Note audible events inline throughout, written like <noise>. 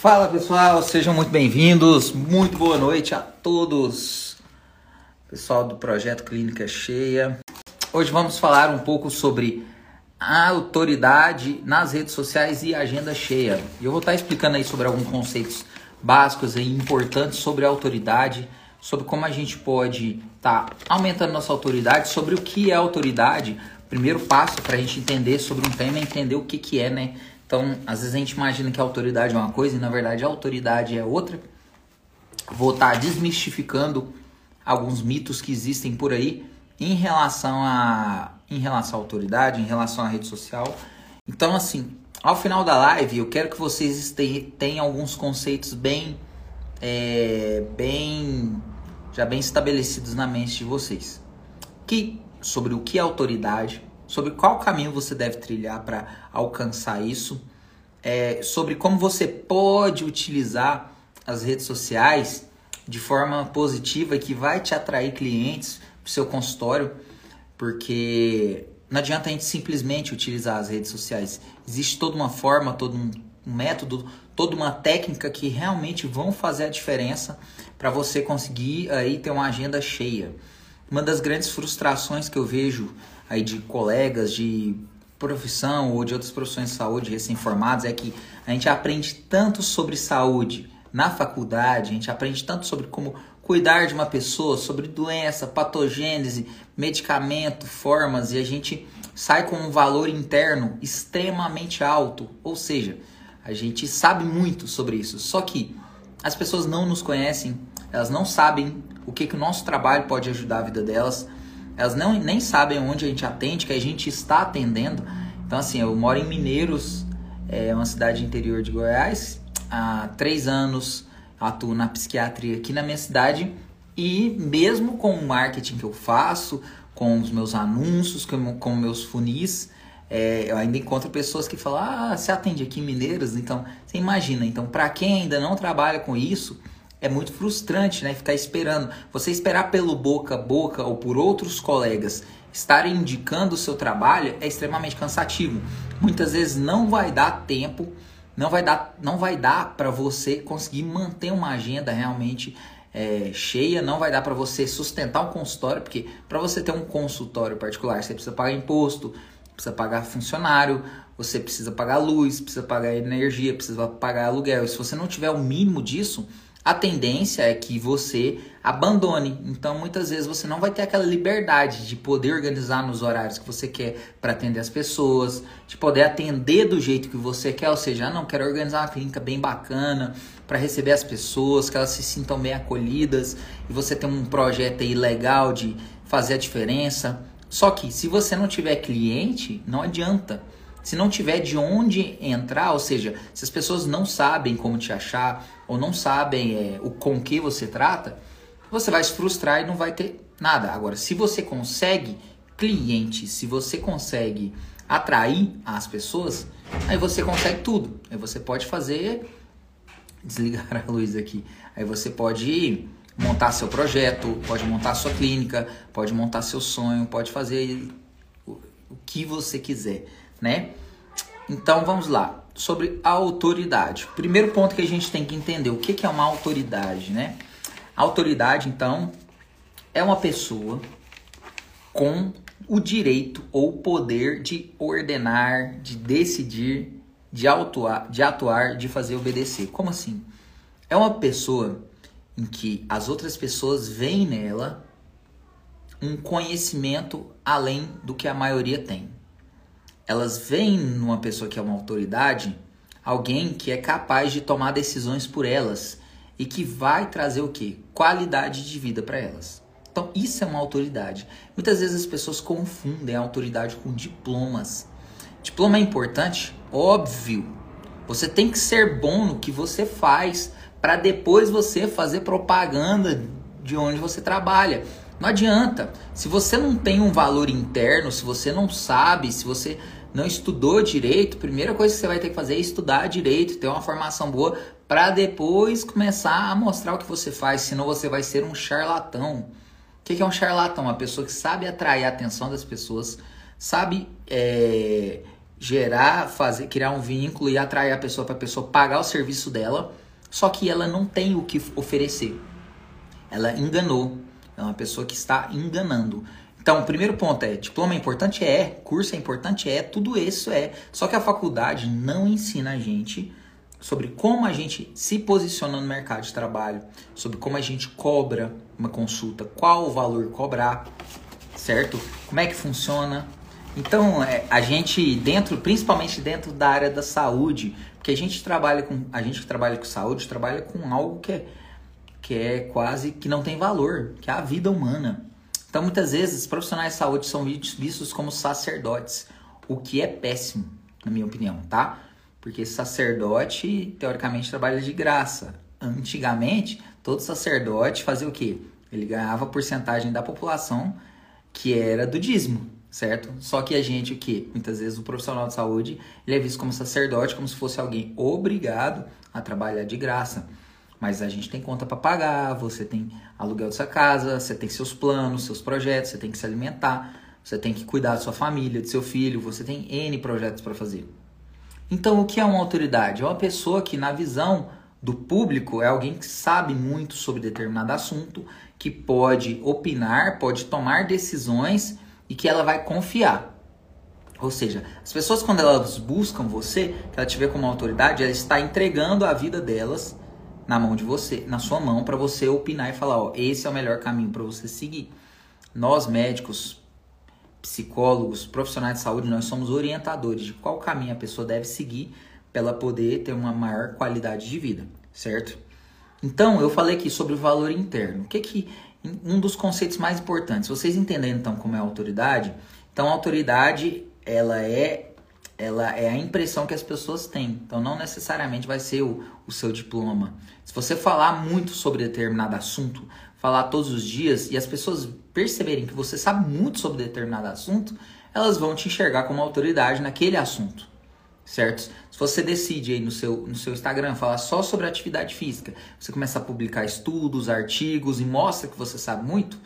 Fala pessoal, sejam muito bem-vindos, muito boa noite a todos, pessoal do projeto Clínica Cheia. Hoje vamos falar um pouco sobre a autoridade nas redes sociais e agenda cheia. E eu vou estar explicando aí sobre alguns conceitos básicos e importantes sobre a autoridade, sobre como a gente pode estar tá aumentando nossa autoridade, sobre o que é autoridade. Primeiro passo para a gente entender sobre um tema é entender o que, que é, né? Então, às vezes a gente imagina que a autoridade é uma coisa e na verdade a autoridade é outra. Vou estar tá desmistificando alguns mitos que existem por aí em relação a em relação à autoridade, em relação à rede social. Então, assim, ao final da live, eu quero que vocês tenham alguns conceitos bem, é, bem, já bem estabelecidos na mente de vocês. Que sobre o que é autoridade, sobre qual caminho você deve trilhar para alcançar isso, é, sobre como você pode utilizar as redes sociais de forma positiva que vai te atrair clientes para o seu consultório, porque não adianta a gente simplesmente utilizar as redes sociais. Existe toda uma forma, todo um método, toda uma técnica que realmente vão fazer a diferença para você conseguir aí ter uma agenda cheia. Uma das grandes frustrações que eu vejo aí de colegas de profissão ou de outras profissões de saúde recém-formados é que a gente aprende tanto sobre saúde na faculdade, a gente aprende tanto sobre como cuidar de uma pessoa, sobre doença, patogênese, medicamento, formas e a gente sai com um valor interno extremamente alto, ou seja, a gente sabe muito sobre isso, só que as pessoas não nos conhecem, elas não sabem o que, que o nosso trabalho pode ajudar a vida delas, elas não, nem sabem onde a gente atende, que a gente está atendendo. Então, assim, eu moro em Mineiros, é uma cidade interior de Goiás, há três anos atuo na psiquiatria aqui na minha cidade e mesmo com o marketing que eu faço, com os meus anúncios, com, meus funis, é, eu ainda encontro pessoas que falam, ah, você atende aqui em Mineiros? Então, você imagina. Então, para quem ainda não trabalha com isso, é muito frustrante, né? Ficar esperando. Você esperar pelo boca a boca ou por outros colegas estarem indicando o seu trabalho é extremamente cansativo. Muitas vezes não vai dar tempo, não vai dar, não vai dar para você conseguir manter uma agenda realmente é, cheia, não vai dar para você sustentar um consultório, porque para você ter um consultório particular você precisa pagar imposto, precisa pagar funcionário, você precisa pagar luz, precisa pagar energia, precisa pagar aluguel. E se você não tiver o mínimo disso, a tendência é que você abandone. Então, muitas vezes você não vai ter aquela liberdade de poder organizar nos horários que você quer para atender as pessoas, de poder atender do jeito que você quer, ou seja, ah, não quero organizar uma clínica bem bacana para receber as pessoas, que elas se sintam bem acolhidas e você tem um projeto aí legal de fazer a diferença. Só que se você não tiver cliente, não adianta. Se não tiver de onde entrar, ou seja, se as pessoas não sabem como te achar ou não sabem é, o com que você trata, você vai se frustrar e não vai ter nada. Agora, se você consegue clientes, se você consegue atrair as pessoas, aí você consegue tudo. Aí você pode fazer desligar a luz aqui. Aí você pode montar seu projeto, pode montar sua clínica, pode montar seu sonho, pode fazer o que você quiser né? Então vamos lá, sobre a autoridade. Primeiro ponto que a gente tem que entender, o que é uma autoridade, né? A autoridade, então, é uma pessoa com o direito ou poder de ordenar, de decidir, de atuar, de atuar, de fazer obedecer. Como assim? É uma pessoa em que as outras pessoas veem nela um conhecimento além do que a maioria tem elas veem numa pessoa que é uma autoridade alguém que é capaz de tomar decisões por elas e que vai trazer o que? Qualidade de vida para elas. Então, isso é uma autoridade. Muitas vezes as pessoas confundem a autoridade com diplomas. Diploma é importante? Óbvio. Você tem que ser bom no que você faz para depois você fazer propaganda de onde você trabalha. Não adianta. Se você não tem um valor interno, se você não sabe, se você não estudou direito, a primeira coisa que você vai ter que fazer é estudar direito, ter uma formação boa para depois começar a mostrar o que você faz, senão você vai ser um charlatão. O que é um charlatão? Uma pessoa que sabe atrair a atenção das pessoas, sabe é, gerar, fazer, criar um vínculo e atrair a pessoa para a pessoa pagar o serviço dela, só que ela não tem o que oferecer. Ela enganou. É uma pessoa que está enganando. Então, o primeiro ponto é: diploma é importante? É. Curso é importante? É. Tudo isso é. Só que a faculdade não ensina a gente sobre como a gente se posiciona no mercado de trabalho, sobre como a gente cobra uma consulta, qual o valor cobrar, certo? Como é que funciona. Então, é, a gente dentro, principalmente dentro da área da saúde, porque a gente trabalha com, a gente que trabalha com saúde, trabalha com algo que é, que é quase que não tem valor, que é a vida humana. Então, muitas vezes, profissionais de saúde são vistos como sacerdotes, o que é péssimo, na minha opinião, tá? Porque sacerdote, teoricamente, trabalha de graça. Antigamente, todo sacerdote fazia o quê? Ele ganhava porcentagem da população que era do dízimo, certo? Só que a gente, o quê? Muitas vezes o profissional de saúde, ele é visto como sacerdote, como se fosse alguém obrigado a trabalhar de graça. Mas a gente tem conta para pagar, você tem aluguel dessa casa, você tem seus planos, seus projetos, você tem que se alimentar, você tem que cuidar da sua família, do seu filho, você tem N projetos para fazer. Então, o que é uma autoridade? É uma pessoa que, na visão do público, é alguém que sabe muito sobre determinado assunto, que pode opinar, pode tomar decisões e que ela vai confiar. Ou seja, as pessoas, quando elas buscam você, que ela te vê como autoridade, ela está entregando a vida delas na mão de você, na sua mão, para você opinar e falar, ó, esse é o melhor caminho para você seguir. Nós médicos, psicólogos, profissionais de saúde, nós somos orientadores de qual caminho a pessoa deve seguir para ela poder ter uma maior qualidade de vida, certo? Então, eu falei aqui sobre o valor interno. O que que um dos conceitos mais importantes, vocês entendendo então como é a autoridade? Então, a autoridade, ela é ela é a impressão que as pessoas têm. Então, não necessariamente vai ser o, o seu diploma. Se você falar muito sobre determinado assunto, falar todos os dias e as pessoas perceberem que você sabe muito sobre determinado assunto, elas vão te enxergar como autoridade naquele assunto. Certo? Se você decide aí no seu, no seu Instagram falar só sobre atividade física, você começa a publicar estudos, artigos e mostra que você sabe muito,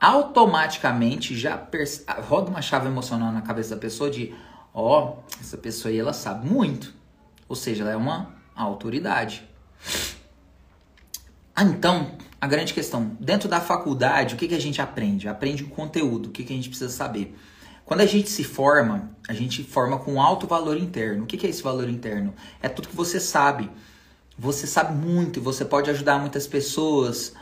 automaticamente já roda uma chave emocional na cabeça da pessoa de ó, oh, essa pessoa aí ela sabe muito. Ou seja, ela é uma autoridade. Ah, então, a grande questão, dentro da faculdade, o que, que a gente aprende? Aprende o conteúdo, o que, que a gente precisa saber. Quando a gente se forma, a gente forma com alto valor interno. O que, que é esse valor interno? É tudo que você sabe. Você sabe muito e você pode ajudar muitas pessoas.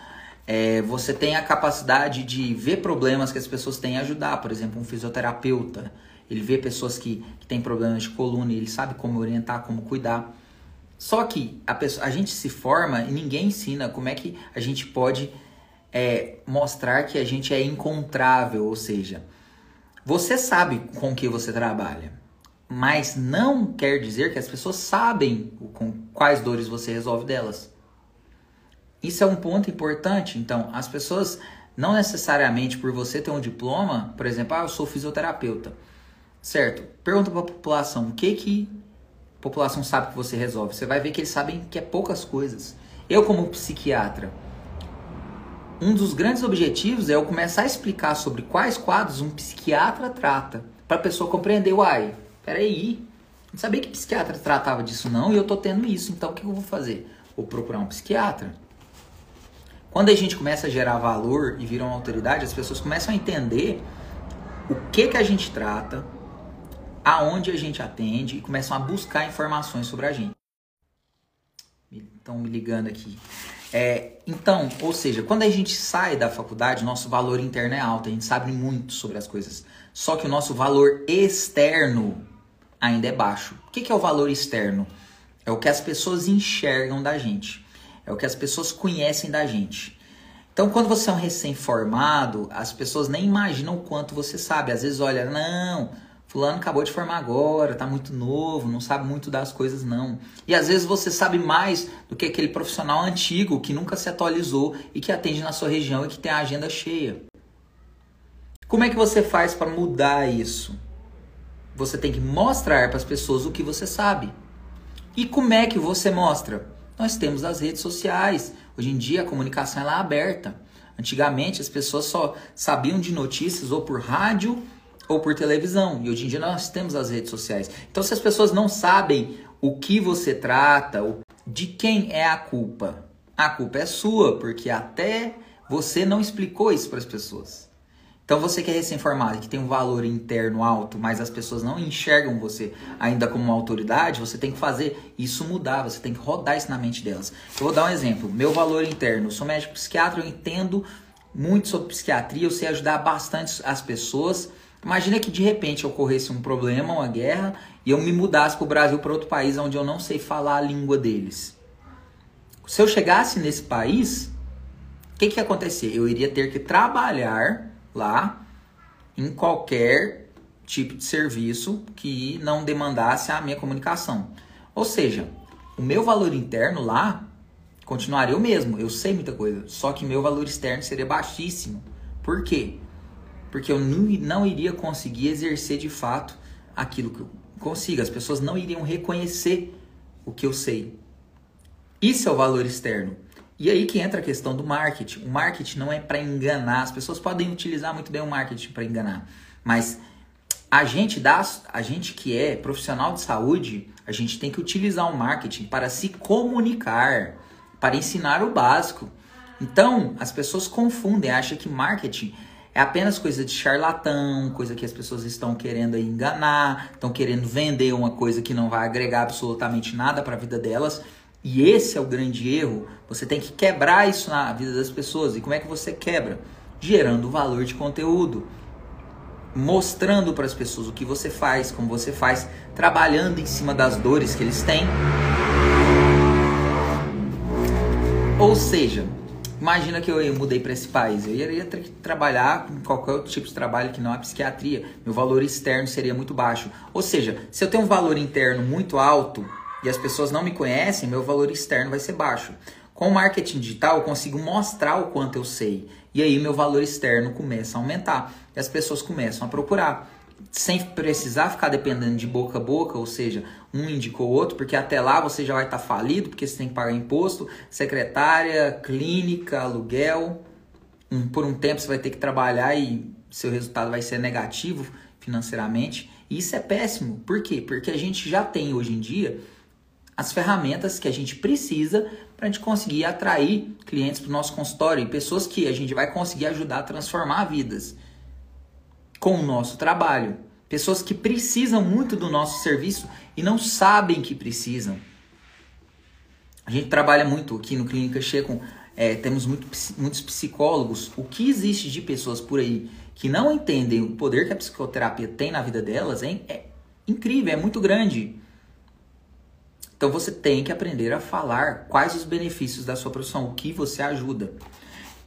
É, você tem a capacidade de ver problemas que as pessoas têm e ajudar. Por exemplo, um fisioterapeuta ele vê pessoas que, que têm problemas de coluna ele sabe como orientar, como cuidar. Só que a, pessoa, a gente se forma e ninguém ensina como é que a gente pode é, mostrar que a gente é encontrável, ou seja, você sabe com que você trabalha, mas não quer dizer que as pessoas sabem com quais dores você resolve delas. Isso é um ponto importante. Então, as pessoas não necessariamente por você ter um diploma, por exemplo, ah, eu sou fisioterapeuta. Certo. Pergunta para a população o que que a população sabe que você resolve. Você vai ver que eles sabem que é poucas coisas. Eu como psiquiatra, um dos grandes objetivos é eu começar a explicar sobre quais quadros um psiquiatra trata, para a pessoa compreender, uai, peraí, não sabia que psiquiatra tratava disso não, e eu tô tendo isso, então o que eu vou fazer? Vou procurar um psiquiatra. Quando a gente começa a gerar valor e vira uma autoridade, as pessoas começam a entender o que que a gente trata, aonde a gente atende e começam a buscar informações sobre a gente. Estão me ligando aqui. É, então, ou seja, quando a gente sai da faculdade, nosso valor interno é alto, a gente sabe muito sobre as coisas. Só que o nosso valor externo ainda é baixo. O que é o valor externo? É o que as pessoas enxergam da gente. É o que as pessoas conhecem da gente. Então, quando você é um recém-formado, as pessoas nem imaginam o quanto você sabe. Às vezes, olha, não, Fulano acabou de formar agora, tá muito novo, não sabe muito das coisas não. E às vezes você sabe mais do que aquele profissional antigo que nunca se atualizou e que atende na sua região e que tem a agenda cheia. Como é que você faz para mudar isso? Você tem que mostrar para as pessoas o que você sabe. E como é que você mostra? Nós temos as redes sociais. Hoje em dia a comunicação é aberta. Antigamente as pessoas só sabiam de notícias ou por rádio ou por televisão. E hoje em dia nós temos as redes sociais. Então, se as pessoas não sabem o que você trata, de quem é a culpa? A culpa é sua, porque até você não explicou isso para as pessoas. Então você que é recém-formado, que tem um valor interno alto, mas as pessoas não enxergam você ainda como uma autoridade, você tem que fazer isso mudar, você tem que rodar isso na mente delas. Eu vou dar um exemplo. Meu valor interno, eu sou médico psiquiatra, eu entendo muito sobre psiquiatria, eu sei ajudar bastante as pessoas. Imagina que de repente ocorresse um problema, uma guerra, e eu me mudasse para o Brasil, para outro país onde eu não sei falar a língua deles. Se eu chegasse nesse país, o que, que ia acontecer? Eu iria ter que trabalhar lá em qualquer tipo de serviço que não demandasse a minha comunicação. Ou seja, o meu valor interno lá continuaria o mesmo. Eu sei muita coisa, só que meu valor externo seria baixíssimo. Por quê? Porque eu não iria conseguir exercer de fato aquilo que eu consigo. As pessoas não iriam reconhecer o que eu sei. Isso é o valor externo. E aí que entra a questão do marketing. O marketing não é para enganar. As pessoas podem utilizar muito bem o marketing para enganar, mas a gente dá, a gente que é profissional de saúde, a gente tem que utilizar o marketing para se comunicar, para ensinar o básico. Então, as pessoas confundem, acham que marketing é apenas coisa de charlatão, coisa que as pessoas estão querendo enganar, estão querendo vender uma coisa que não vai agregar absolutamente nada para a vida delas. E esse é o grande erro. Você tem que quebrar isso na vida das pessoas. E como é que você quebra? Gerando valor de conteúdo. Mostrando para as pessoas o que você faz, como você faz, trabalhando em cima das dores que eles têm. Ou seja, imagina que eu mudei para esse país. Eu iria ter que trabalhar com qualquer outro tipo de trabalho que não a psiquiatria. Meu valor externo seria muito baixo. Ou seja, se eu tenho um valor interno muito alto, e as pessoas não me conhecem, meu valor externo vai ser baixo. Com o marketing digital, eu consigo mostrar o quanto eu sei. E aí meu valor externo começa a aumentar. E as pessoas começam a procurar. Sem precisar ficar dependendo de boca a boca, ou seja, um indicou o outro, porque até lá você já vai estar falido, porque você tem que pagar imposto, secretária, clínica, aluguel. Um, por um tempo você vai ter que trabalhar e seu resultado vai ser negativo financeiramente. E isso é péssimo. Por quê? Porque a gente já tem hoje em dia as ferramentas que a gente precisa para a gente conseguir atrair clientes para o nosso consultório e pessoas que a gente vai conseguir ajudar a transformar vidas com o nosso trabalho. Pessoas que precisam muito do nosso serviço e não sabem que precisam. A gente trabalha muito aqui no Clínica Cheia com. É, temos muito, muitos psicólogos. O que existe de pessoas por aí que não entendem o poder que a psicoterapia tem na vida delas é, é incrível, é muito grande. Então você tem que aprender a falar quais os benefícios da sua profissão, o que você ajuda.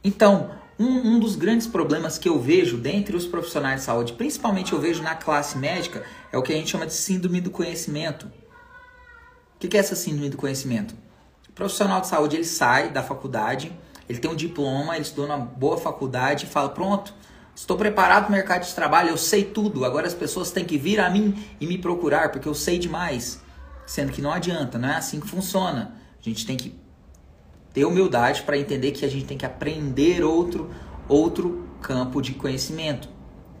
Então, um, um, dos grandes problemas que eu vejo dentre os profissionais de saúde, principalmente eu vejo na classe médica, é o que a gente chama de síndrome do conhecimento. O que é essa síndrome do conhecimento? O profissional de saúde ele sai da faculdade, ele tem um diploma, ele estudou na boa faculdade e fala: pronto, estou preparado para o mercado de trabalho, eu sei tudo, agora as pessoas têm que vir a mim e me procurar porque eu sei demais. Sendo que não adianta, não é assim que funciona. A gente tem que ter humildade para entender que a gente tem que aprender outro, outro campo de conhecimento.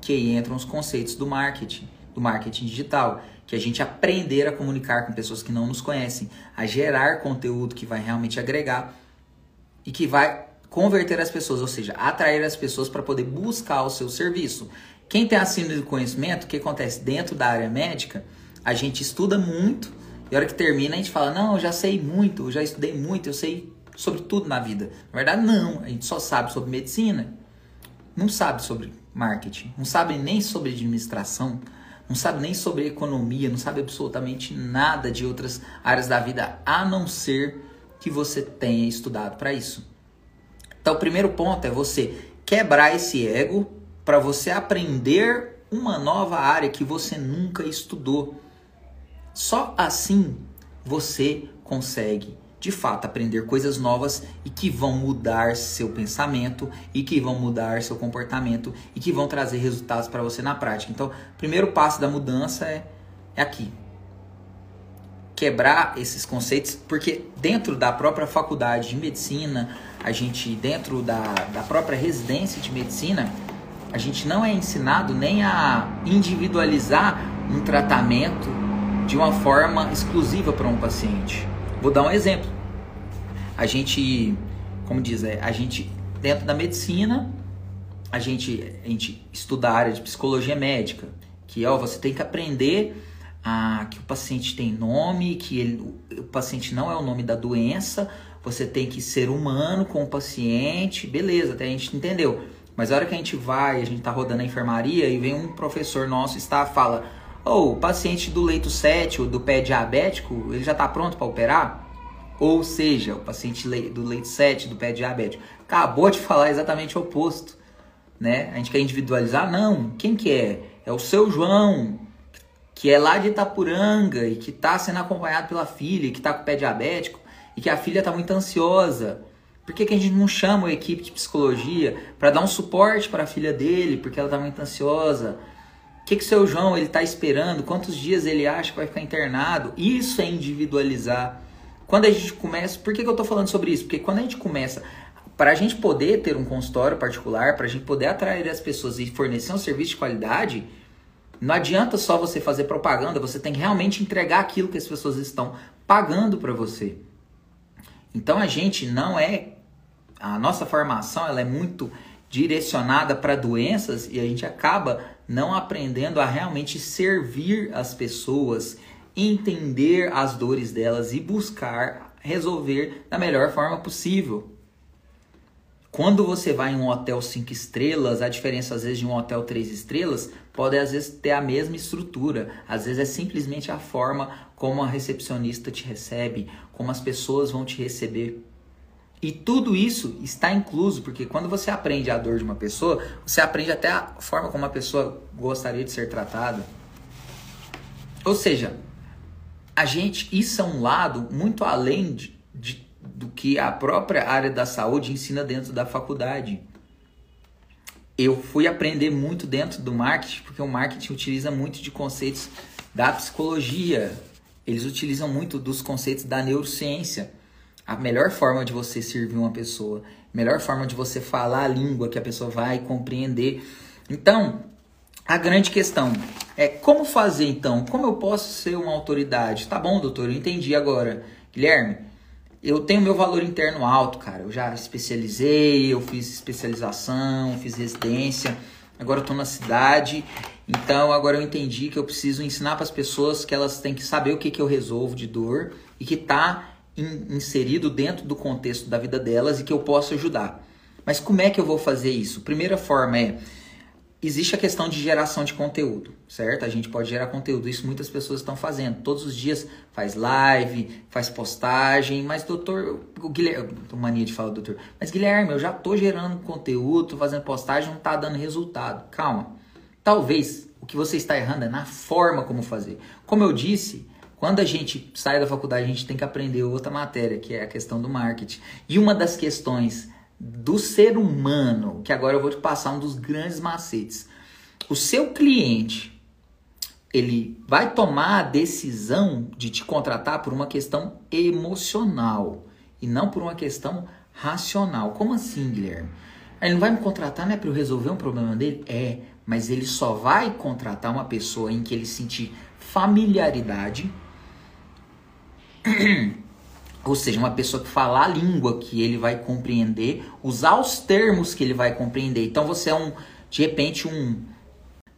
Que aí entram os conceitos do marketing, do marketing digital. Que a gente aprender a comunicar com pessoas que não nos conhecem, a gerar conteúdo que vai realmente agregar e que vai converter as pessoas, ou seja, atrair as pessoas para poder buscar o seu serviço. Quem tem a síndrome do conhecimento, o que acontece dentro da área médica? A gente estuda muito, e a hora que termina, a gente fala: Não, eu já sei muito, eu já estudei muito, eu sei sobre tudo na vida. Na verdade, não. A gente só sabe sobre medicina, não sabe sobre marketing, não sabe nem sobre administração, não sabe nem sobre economia, não sabe absolutamente nada de outras áreas da vida, a não ser que você tenha estudado para isso. Então, o primeiro ponto é você quebrar esse ego para você aprender uma nova área que você nunca estudou. Só assim você consegue de fato aprender coisas novas e que vão mudar seu pensamento e que vão mudar seu comportamento e que vão trazer resultados para você na prática. Então, o primeiro passo da mudança é, é aqui. Quebrar esses conceitos, porque dentro da própria faculdade de medicina, a gente, dentro da, da própria residência de medicina, a gente não é ensinado nem a individualizar um tratamento de uma forma exclusiva para um paciente. Vou dar um exemplo. A gente, como diz, é, a gente dentro da medicina, a gente, a gente estuda a área de psicologia médica, que ó, você tem que aprender a, que o paciente tem nome, que ele, o paciente não é o nome da doença, você tem que ser humano com o paciente, beleza, até a gente entendeu. Mas a hora que a gente vai, a gente tá rodando a enfermaria e vem um professor nosso está fala: "Ou o paciente do leito 7 ou do pé diabético, ele já está pronto para operar?" Ou seja, o paciente do leito 7 do pé diabético acabou de <laughs> falar exatamente o oposto, né? A gente quer individualizar? Não. Quem que é? É o seu João, que é lá de Itapuranga e que está sendo acompanhado pela filha, que está com o pé diabético e que a filha está muito ansiosa. Por que, que a gente não chama a equipe de psicologia para dar um suporte para a filha dele, porque ela está muito ansiosa? O que, que o seu João ele está esperando? Quantos dias ele acha que vai ficar internado? Isso é individualizar. Quando a gente começa, por que, que eu estou falando sobre isso? Porque quando a gente começa, para a gente poder ter um consultório particular, para a gente poder atrair as pessoas e fornecer um serviço de qualidade, não adianta só você fazer propaganda, você tem que realmente entregar aquilo que as pessoas estão pagando para você. Então a gente não é a nossa formação ela é muito direcionada para doenças e a gente acaba não aprendendo a realmente servir as pessoas, entender as dores delas e buscar resolver da melhor forma possível. Quando você vai em um hotel 5 estrelas, a diferença às vezes de um hotel 3 estrelas pode às vezes ter a mesma estrutura. Às vezes é simplesmente a forma como a recepcionista te recebe, como as pessoas vão te receber. E tudo isso está incluso, porque quando você aprende a dor de uma pessoa, você aprende até a forma como a pessoa gostaria de ser tratada. Ou seja, a gente, isso é um lado muito além de, de, do que a própria área da saúde ensina dentro da faculdade. Eu fui aprender muito dentro do marketing, porque o marketing utiliza muito de conceitos da psicologia, eles utilizam muito dos conceitos da neurociência a melhor forma de você servir uma pessoa, a melhor forma de você falar a língua que a pessoa vai compreender. Então, a grande questão é como fazer então? Como eu posso ser uma autoridade? Tá bom, doutor, eu entendi agora. Guilherme, eu tenho meu valor interno alto, cara. Eu já especializei, eu fiz especialização, fiz residência. Agora eu tô na cidade, então agora eu entendi que eu preciso ensinar para as pessoas que elas têm que saber o que, que eu resolvo de dor e que tá inserido dentro do contexto da vida delas e que eu posso ajudar. Mas como é que eu vou fazer isso? Primeira forma é existe a questão de geração de conteúdo, certo? A gente pode gerar conteúdo, isso muitas pessoas estão fazendo. Todos os dias faz live, faz postagem, mas doutor, o Guilherme, tô mania de falar doutor, mas Guilherme, eu já tô gerando conteúdo, tô fazendo postagem, não tá dando resultado. Calma. Talvez o que você está errando é na forma como fazer. Como eu disse, quando a gente sai da faculdade, a gente tem que aprender outra matéria, que é a questão do marketing. E uma das questões do ser humano, que agora eu vou te passar um dos grandes macetes. O seu cliente, ele vai tomar a decisão de te contratar por uma questão emocional e não por uma questão racional. Como assim, Guilherme? Ele não vai me contratar, né, para eu resolver um problema dele? É, mas ele só vai contratar uma pessoa em que ele sentir familiaridade ou seja, uma pessoa que fala a língua que ele vai compreender, usar os termos que ele vai compreender. Então você é um, de repente, um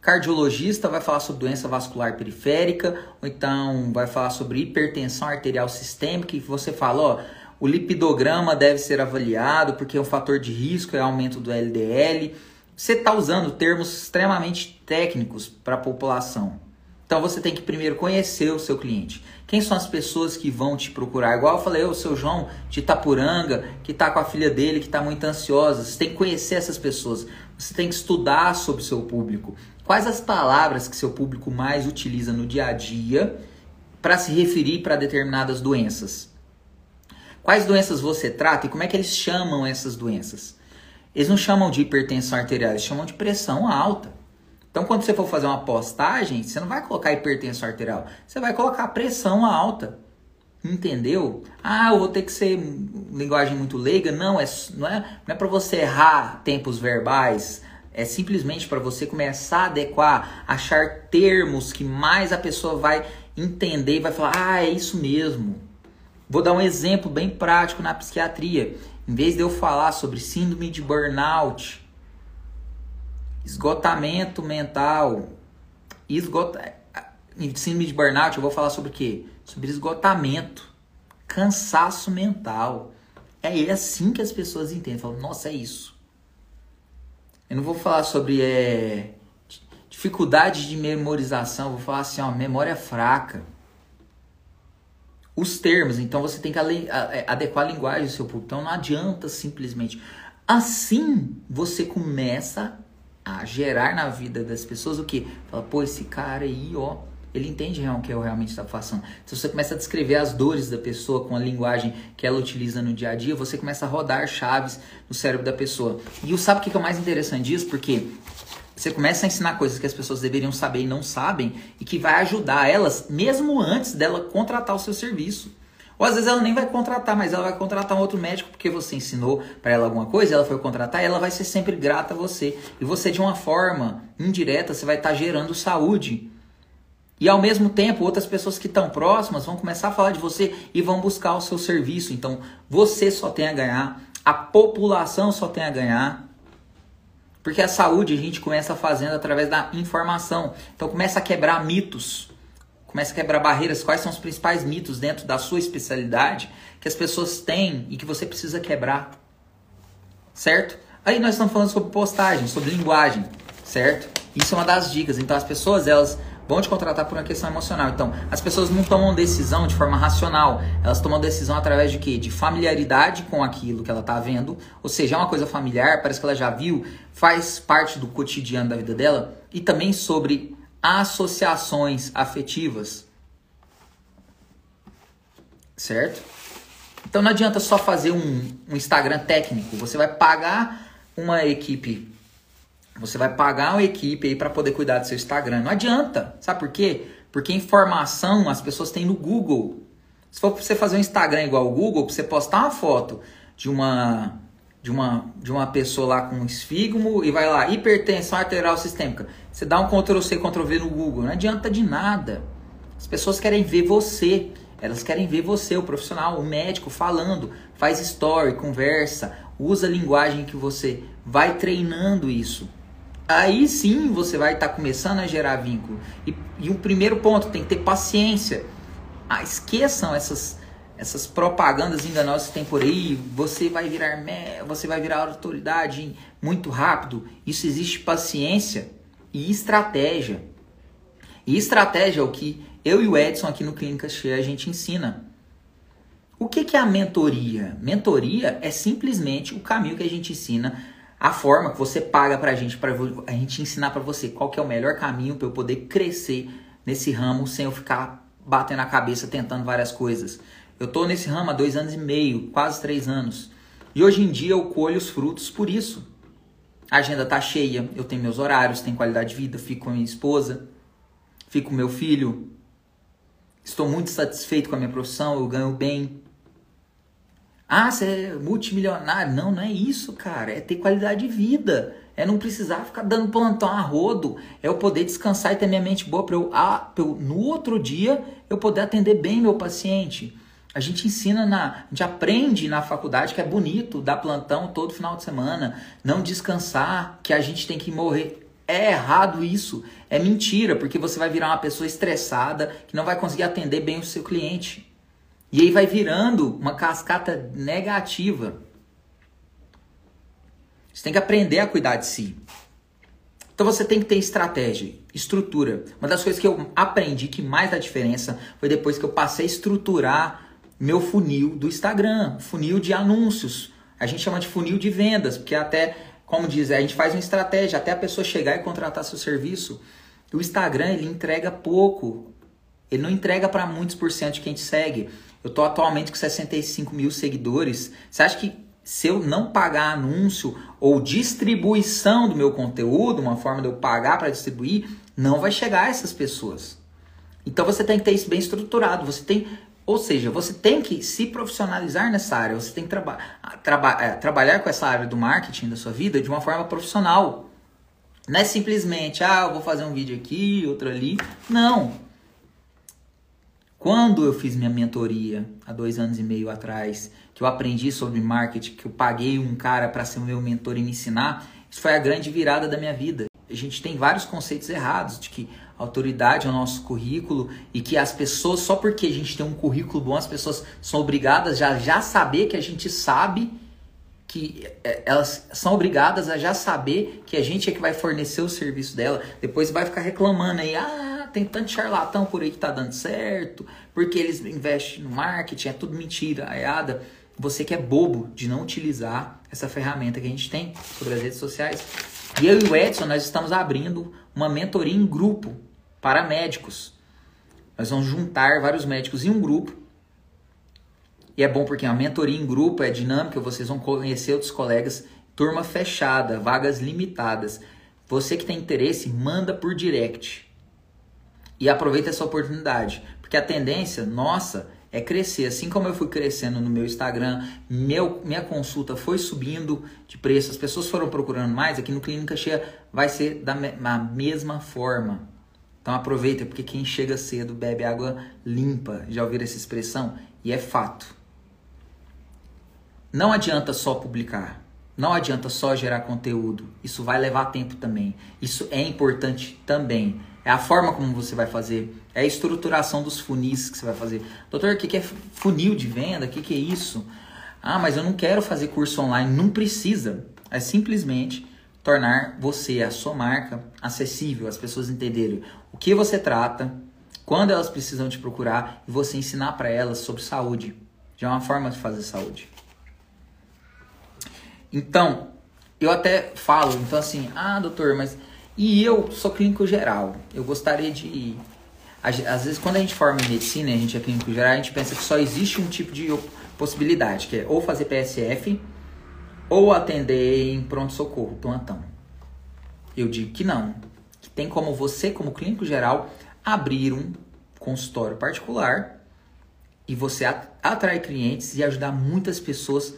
cardiologista vai falar sobre doença vascular periférica, ou então vai falar sobre hipertensão arterial sistêmica, e você fala, ó, o lipidograma deve ser avaliado porque o fator de risco é aumento do LDL. Você está usando termos extremamente técnicos para a população. Então você tem que primeiro conhecer o seu cliente. Quem são as pessoas que vão te procurar? Igual eu falei, o seu João de Itapuranga, que está com a filha dele, que está muito ansiosa. Você tem que conhecer essas pessoas. Você tem que estudar sobre o seu público. Quais as palavras que seu público mais utiliza no dia a dia para se referir para determinadas doenças? Quais doenças você trata e como é que eles chamam essas doenças? Eles não chamam de hipertensão arterial, eles chamam de pressão alta. Então, quando você for fazer uma postagem, você não vai colocar hipertensão arterial, você vai colocar pressão alta. Entendeu? Ah, eu vou ter que ser linguagem muito leiga. Não, é, não é, não é para você errar tempos verbais, É simplesmente para você começar a adequar, achar termos que mais a pessoa vai entender e vai falar: "Ah, é isso mesmo". Vou dar um exemplo bem prático na psiquiatria. Em vez de eu falar sobre síndrome de burnout, esgotamento mental, esgota... síndrome de burnout, eu vou falar sobre o quê? Sobre esgotamento, cansaço mental. É assim que as pessoas entendem. Falam, nossa, é isso. Eu não vou falar sobre é, dificuldade de memorização, vou falar assim, ó, memória fraca. Os termos, então você tem que é, adequar a linguagem do seu público. Então não adianta simplesmente. Assim você começa a gerar na vida das pessoas o que? Fala, pô, esse cara aí, ó, ele entende o que eu realmente está passando. Se você começa a descrever as dores da pessoa com a linguagem que ela utiliza no dia a dia, você começa a rodar chaves no cérebro da pessoa. E sabe o que é o mais interessante disso? Porque você começa a ensinar coisas que as pessoas deveriam saber e não sabem e que vai ajudar elas mesmo antes dela contratar o seu serviço. Ou às vezes ela nem vai contratar, mas ela vai contratar um outro médico porque você ensinou para ela alguma coisa, ela foi contratar ela vai ser sempre grata a você. E você, de uma forma indireta, você vai estar tá gerando saúde. E ao mesmo tempo, outras pessoas que estão próximas vão começar a falar de você e vão buscar o seu serviço. Então, você só tem a ganhar, a população só tem a ganhar. Porque a saúde a gente começa fazendo através da informação. Então, começa a quebrar mitos Começa a quebrar barreiras. Quais são os principais mitos dentro da sua especialidade que as pessoas têm e que você precisa quebrar? Certo? Aí nós estamos falando sobre postagem, sobre linguagem, certo? Isso é uma das dicas. Então as pessoas elas vão te contratar por uma questão emocional. Então, as pessoas não tomam decisão de forma racional. Elas tomam decisão através de quê? De familiaridade com aquilo que ela está vendo. Ou seja, é uma coisa familiar, parece que ela já viu, faz parte do cotidiano da vida dela. E também sobre associações afetivas. Certo? Então não adianta só fazer um, um Instagram técnico. Você vai pagar uma equipe. Você vai pagar uma equipe aí para poder cuidar do seu Instagram. Não adianta. Sabe por quê? Porque informação as pessoas têm no Google. Se for pra você fazer um Instagram igual o Google, pra você postar uma foto de uma de uma, de uma pessoa lá com esfigmo e vai lá, hipertensão arterial sistêmica. Você dá um Ctrl C, Ctrl V no Google, não adianta de nada. As pessoas querem ver você, elas querem ver você, o profissional, o médico falando, faz story, conversa, usa a linguagem que você vai treinando isso. Aí sim você vai estar tá começando a gerar vínculo. E, e o primeiro ponto, tem que ter paciência. Ah, esqueçam essas essas propagandas enganosas que tem por aí, você vai virar você vai virar autoridade muito rápido. Isso existe paciência e estratégia. E estratégia é o que eu e o Edson aqui no Clínica Cheia a gente ensina. O que, é a mentoria? Mentoria é simplesmente o caminho que a gente ensina, a forma que você paga pra gente, para a gente ensinar para você qual que é o melhor caminho para eu poder crescer nesse ramo sem eu ficar batendo a cabeça tentando várias coisas. Eu estou nesse ramo há dois anos e meio, quase três anos. E hoje em dia eu colho os frutos por isso. A agenda tá cheia, eu tenho meus horários, tenho qualidade de vida, fico com a minha esposa, fico com meu filho. Estou muito satisfeito com a minha profissão, eu ganho bem. Ah, você é multimilionário. Não, não é isso, cara. É ter qualidade de vida. É não precisar ficar dando plantão a rodo. É eu poder descansar e ter minha mente boa para eu, ah, eu, no outro dia, eu poder atender bem meu paciente. A gente ensina na, a gente aprende na faculdade que é bonito dar plantão todo final de semana, não descansar, que a gente tem que morrer. É errado isso, é mentira, porque você vai virar uma pessoa estressada que não vai conseguir atender bem o seu cliente. E aí vai virando uma cascata negativa. Você tem que aprender a cuidar de si. Então você tem que ter estratégia, estrutura. Uma das coisas que eu aprendi que mais dá diferença foi depois que eu passei a estruturar meu funil do Instagram, funil de anúncios. A gente chama de funil de vendas, porque até, como diz, a gente faz uma estratégia até a pessoa chegar e contratar seu serviço. O Instagram, ele entrega pouco. Ele não entrega para muitos por cento de quem te segue. Eu tô atualmente com 65 mil seguidores. Você acha que se eu não pagar anúncio ou distribuição do meu conteúdo, uma forma de eu pagar para distribuir, não vai chegar a essas pessoas. Então você tem que ter isso bem estruturado. Você tem ou seja, você tem que se profissionalizar nessa área, você tem que traba traba é, trabalhar com essa área do marketing da sua vida de uma forma profissional. Não é simplesmente, ah, eu vou fazer um vídeo aqui, outro ali. Não. Quando eu fiz minha mentoria há dois anos e meio atrás, que eu aprendi sobre marketing, que eu paguei um cara para ser meu mentor e me ensinar, isso foi a grande virada da minha vida. A gente tem vários conceitos errados de que autoridade é o nosso currículo e que as pessoas, só porque a gente tem um currículo bom, as pessoas são obrigadas já já saber que a gente sabe que é, elas são obrigadas a já saber que a gente é que vai fornecer o serviço dela. Depois vai ficar reclamando aí, ah, tem tanto charlatão por aí que tá dando certo, porque eles investem no marketing, é tudo mentira, aiada. Você que é bobo de não utilizar essa ferramenta que a gente tem sobre as redes sociais. E eu e o Edson, nós estamos abrindo uma mentoria em grupo para médicos. Nós vamos juntar vários médicos em um grupo e é bom porque a mentoria em grupo é dinâmica, vocês vão conhecer outros colegas, turma fechada, vagas limitadas. Você que tem interesse, manda por direct. E aproveita essa oportunidade, porque a tendência nossa é crescer. Assim como eu fui crescendo no meu Instagram, meu, minha consulta foi subindo de preço, as pessoas foram procurando mais, aqui no Clínica Cheia vai ser da mesma forma. Então aproveita, porque quem chega cedo bebe água limpa. Já ouviram essa expressão? E é fato. Não adianta só publicar. Não adianta só gerar conteúdo. Isso vai levar tempo também. Isso é importante também. É a forma como você vai fazer. É a estruturação dos funis que você vai fazer. Doutor, o que é funil de venda? O que é isso? Ah, mas eu não quero fazer curso online. Não precisa. É simplesmente tornar você, a sua marca, acessível, as pessoas entenderem o que você trata, quando elas precisam te procurar e você ensinar para elas sobre saúde. Já é uma forma de fazer saúde. Então, eu até falo, então assim, ah, doutor, mas e eu sou clínico geral. Eu gostaria de às vezes quando a gente forma em medicina, a gente é clínico geral, a gente pensa que só existe um tipo de possibilidade, que é ou fazer PSF ou atender em pronto socorro, plantão. Eu digo que não, tem como você como clínico geral abrir um consultório particular e você atrair clientes e ajudar muitas pessoas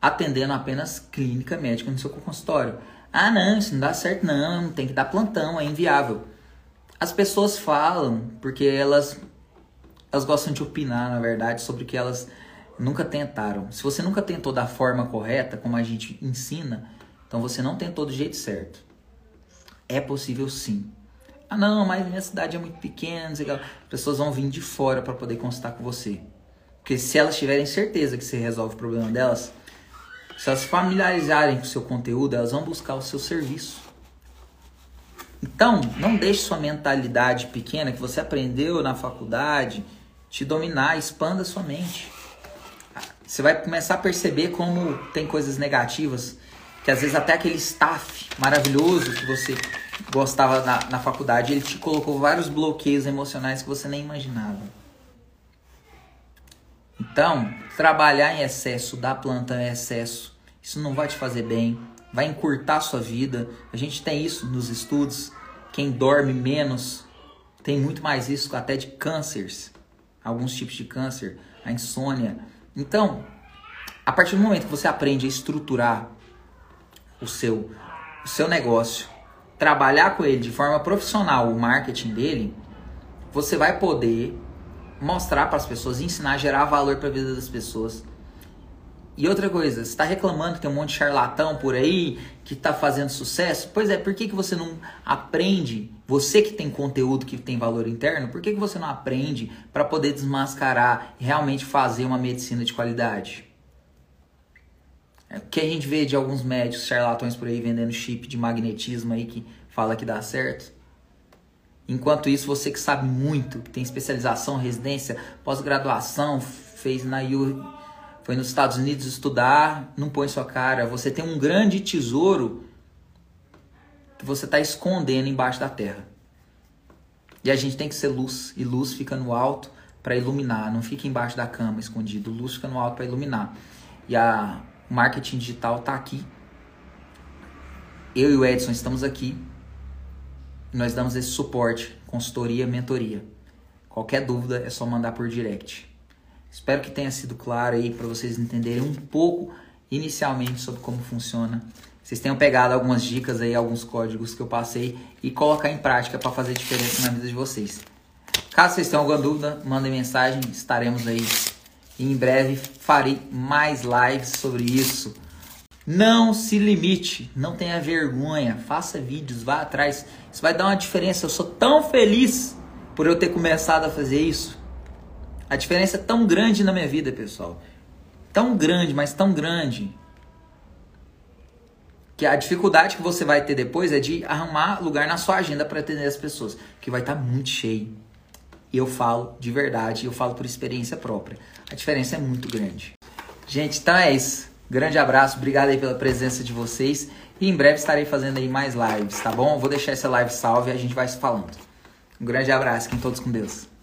atendendo apenas clínica médica no seu consultório. Ah, não, isso não dá certo, não, tem que dar plantão, é inviável. As pessoas falam porque elas, elas gostam de opinar, na verdade, sobre o que elas nunca tentaram. Se você nunca tentou da forma correta, como a gente ensina, então você não tentou do jeito certo. É possível sim. Ah, não, mas minha cidade é muito pequena, as pessoas vão vir de fora para poder consultar com você. Porque se elas tiverem certeza que você resolve o problema delas, se elas familiarizarem com o seu conteúdo, elas vão buscar o seu serviço. Então, não deixe sua mentalidade pequena que você aprendeu na faculdade te dominar, expanda sua mente. Você vai começar a perceber como tem coisas negativas, que às vezes até aquele staff maravilhoso que você gostava na, na faculdade, ele te colocou vários bloqueios emocionais que você nem imaginava. Então, trabalhar em excesso, dar planta em excesso, isso não vai te fazer bem, vai encurtar a sua vida. A gente tem isso nos estudos. Quem dorme menos tem muito mais risco até de cânceres, alguns tipos de câncer, a insônia. Então, a partir do momento que você aprende a estruturar o seu, o seu negócio, trabalhar com ele de forma profissional, o marketing dele, você vai poder mostrar para as pessoas, ensinar a gerar valor para a vida das pessoas. E outra coisa, você está reclamando que tem um monte de charlatão por aí que está fazendo sucesso? Pois é, por que, que você não aprende, você que tem conteúdo que tem valor interno, por que, que você não aprende para poder desmascarar e realmente fazer uma medicina de qualidade? É o que a gente vê de alguns médicos charlatões por aí vendendo chip de magnetismo aí que fala que dá certo. Enquanto isso, você que sabe muito, que tem especialização, residência, pós-graduação, fez na U, foi nos Estados Unidos estudar, não põe sua cara. Você tem um grande tesouro que você está escondendo embaixo da terra. E a gente tem que ser luz, e luz fica no alto para iluminar, não fica embaixo da cama escondido. Luz fica no alto para iluminar. E a o marketing digital está aqui. Eu e o Edson estamos aqui nós damos esse suporte, consultoria, mentoria. Qualquer dúvida é só mandar por direct. Espero que tenha sido claro aí para vocês entenderem um pouco inicialmente sobre como funciona. vocês tenham pegado algumas dicas aí, alguns códigos que eu passei e colocar em prática para fazer diferença na vida de vocês. Caso vocês tenham alguma dúvida, mandem mensagem, estaremos aí. E em breve farei mais lives sobre isso. Não se limite, não tenha vergonha, faça vídeos, vá atrás. Isso vai dar uma diferença. Eu sou tão feliz por eu ter começado a fazer isso. A diferença é tão grande na minha vida, pessoal. Tão grande, mas tão grande. Que a dificuldade que você vai ter depois é de arrumar lugar na sua agenda para atender as pessoas, que vai estar tá muito cheio. E eu falo de verdade, eu falo por experiência própria. A diferença é muito grande. Gente, então é isso. Grande abraço, obrigado aí pela presença de vocês. E em breve estarei fazendo aí mais lives, tá bom? vou deixar essa live salve e a gente vai se falando. Um grande abraço, fiquem todos com Deus.